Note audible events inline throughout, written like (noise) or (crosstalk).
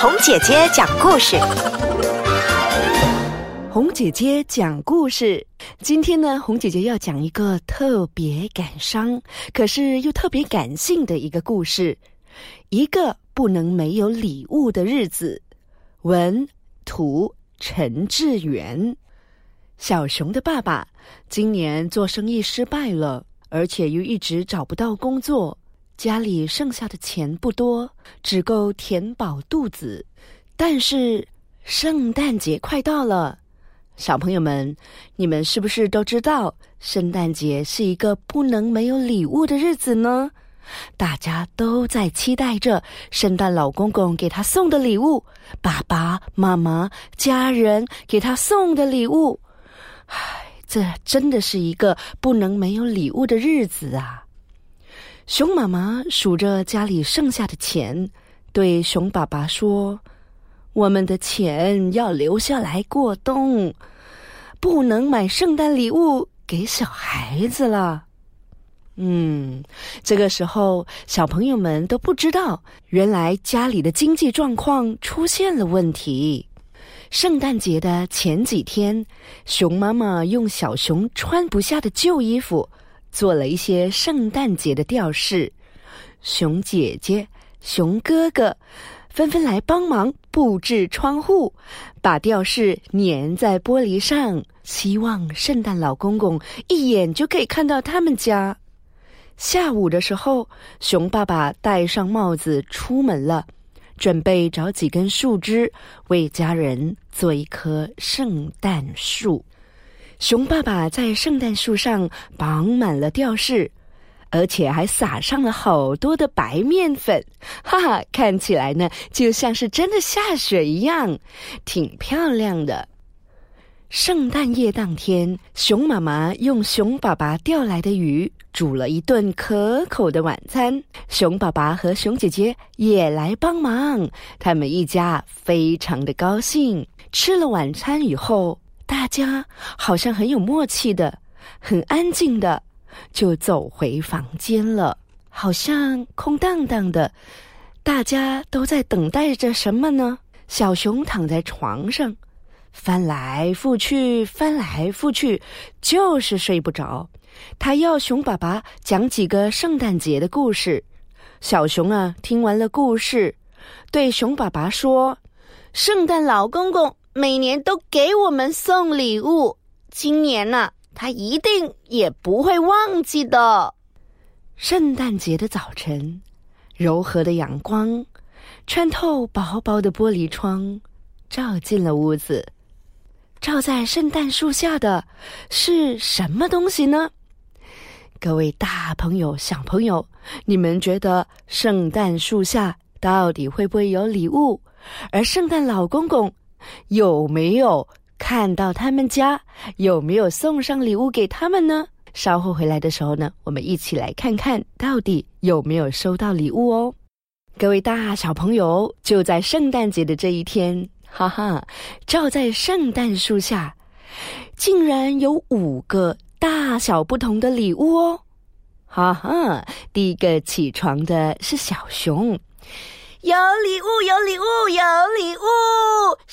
红姐姐讲故事。红姐姐讲故事。今天呢，红姐姐要讲一个特别感伤，可是又特别感性的一个故事。一个不能没有礼物的日子。文图陈志远。小熊的爸爸今年做生意失败了，而且又一直找不到工作。家里剩下的钱不多，只够填饱肚子。但是圣诞节快到了，小朋友们，你们是不是都知道圣诞节是一个不能没有礼物的日子呢？大家都在期待着圣诞老公公给他送的礼物，爸爸妈妈、家人给他送的礼物。唉，这真的是一个不能没有礼物的日子啊！熊妈妈数着家里剩下的钱，对熊爸爸说：“我们的钱要留下来过冬，不能买圣诞礼物给小孩子了。”嗯，这个时候小朋友们都不知道，原来家里的经济状况出现了问题。圣诞节的前几天，熊妈妈用小熊穿不下的旧衣服。做了一些圣诞节的吊饰，熊姐姐、熊哥哥纷纷来帮忙布置窗户，把吊饰粘在玻璃上，希望圣诞老公公一眼就可以看到他们家。下午的时候，熊爸爸戴上帽子出门了，准备找几根树枝为家人做一棵圣诞树。熊爸爸在圣诞树上绑满了吊饰，而且还撒上了好多的白面粉，(laughs) 哈哈，看起来呢就像是真的下雪一样，挺漂亮的。圣诞夜当天，熊妈妈用熊爸爸钓来的鱼煮了一顿可口的晚餐，熊爸爸和熊姐姐也来帮忙，他们一家非常的高兴。吃了晚餐以后。大家好像很有默契的，很安静的，就走回房间了，好像空荡荡的。大家都在等待着什么呢？小熊躺在床上，翻来覆去，翻来覆去，就是睡不着。他要熊爸爸讲几个圣诞节的故事。小熊啊，听完了故事，对熊爸爸说：“圣诞老公公。”每年都给我们送礼物，今年呢，他一定也不会忘记的。圣诞节的早晨，柔和的阳光穿透薄薄的玻璃窗，照进了屋子。照在圣诞树下的是什么东西呢？各位大朋友、小朋友，你们觉得圣诞树下到底会不会有礼物？而圣诞老公公？有没有看到他们家？有没有送上礼物给他们呢？稍后回来的时候呢，我们一起来看看到底有没有收到礼物哦。各位大小朋友，就在圣诞节的这一天，哈哈，照在圣诞树下，竟然有五个大小不同的礼物哦！哈哈，第一个起床的是小熊。有礼物，有礼物，有礼物！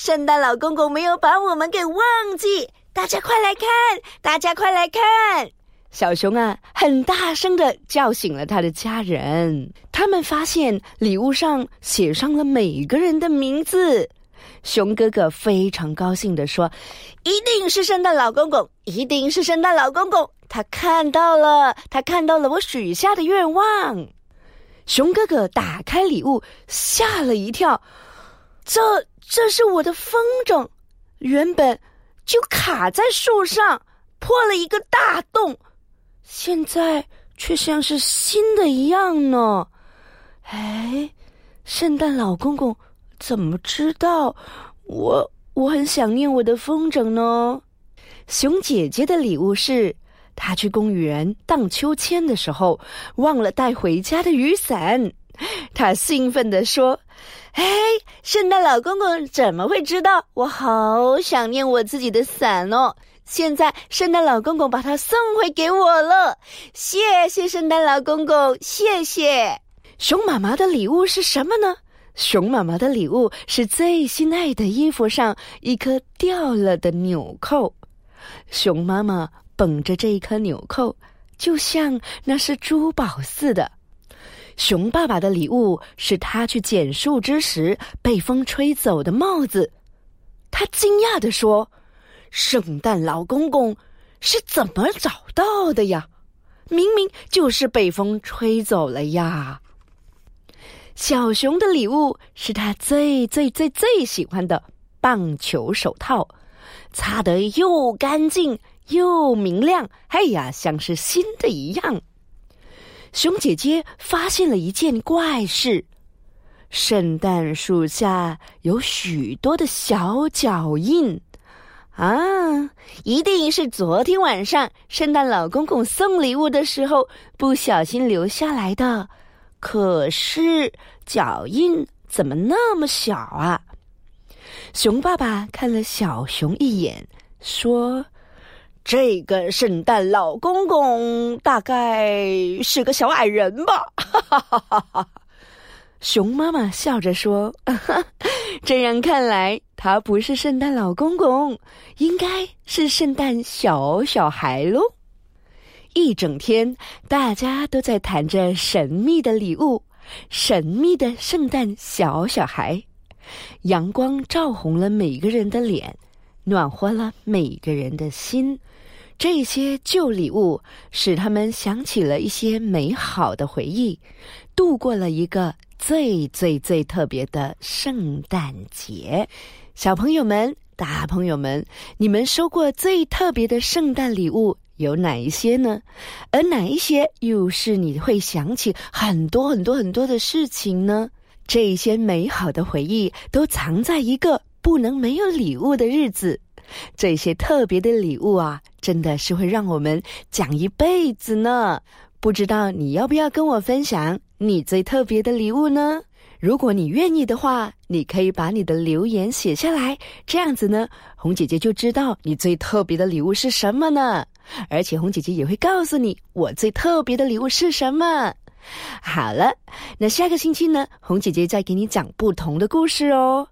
圣诞老公公没有把我们给忘记，大家快来看，大家快来看！小熊啊，很大声的叫醒了他的家人。他们发现礼物上写上了每个人的名字。熊哥哥非常高兴的说：“一定是圣诞老公公，一定是圣诞老公公！他看到了，他看到了我许下的愿望。”熊哥哥打开礼物，吓了一跳。这这是我的风筝，原本就卡在树上，破了一个大洞，现在却像是新的一样呢。哎，圣诞老公公怎么知道我我很想念我的风筝呢？熊姐姐的礼物是。她去公园荡秋千的时候，忘了带回家的雨伞。她兴奋地说：“哎，圣诞老公公怎么会知道我好想念我自己的伞哦？现在圣诞老公公把它送回给我了，谢谢圣诞老公公，谢谢。”熊妈妈的礼物是什么呢？熊妈妈的礼物是最心爱的衣服上一颗掉了的纽扣。熊妈妈捧着这一颗纽扣，就像那是珠宝似的。熊爸爸的礼物是他去捡树枝时被风吹走的帽子。他惊讶地说：“圣诞老公公是怎么找到的呀？明明就是被风吹走了呀！”小熊的礼物是他最最最最喜欢的棒球手套，擦得又干净又明亮，哎呀，像是新的一样。熊姐姐发现了一件怪事：圣诞树下有许多的小脚印，啊，一定是昨天晚上圣诞老公公送礼物的时候不小心留下来的。可是脚印怎么那么小啊？熊爸爸看了小熊一眼，说：“这个圣诞老公公大概是个小矮人吧。”哈哈哈哈哈。熊妈妈笑着说：“ (laughs) 这样看来，他不是圣诞老公公，应该是圣诞小小孩喽。”一整天，大家都在谈着神秘的礼物，神秘的圣诞小小孩。阳光照红了每个人的脸，暖和了每个人的心。这些旧礼物使他们想起了一些美好的回忆，度过了一个最最最特别的圣诞节。小朋友们、大朋友们，你们收过最特别的圣诞礼物？有哪一些呢？而哪一些又是你会想起很多很多很多的事情呢？这些美好的回忆都藏在一个不能没有礼物的日子。这些特别的礼物啊，真的是会让我们讲一辈子呢。不知道你要不要跟我分享你最特别的礼物呢？如果你愿意的话，你可以把你的留言写下来，这样子呢，红姐姐就知道你最特别的礼物是什么呢。而且红姐姐也会告诉你我最特别的礼物是什么。好了，那下个星期呢，红姐姐再给你讲不同的故事哦。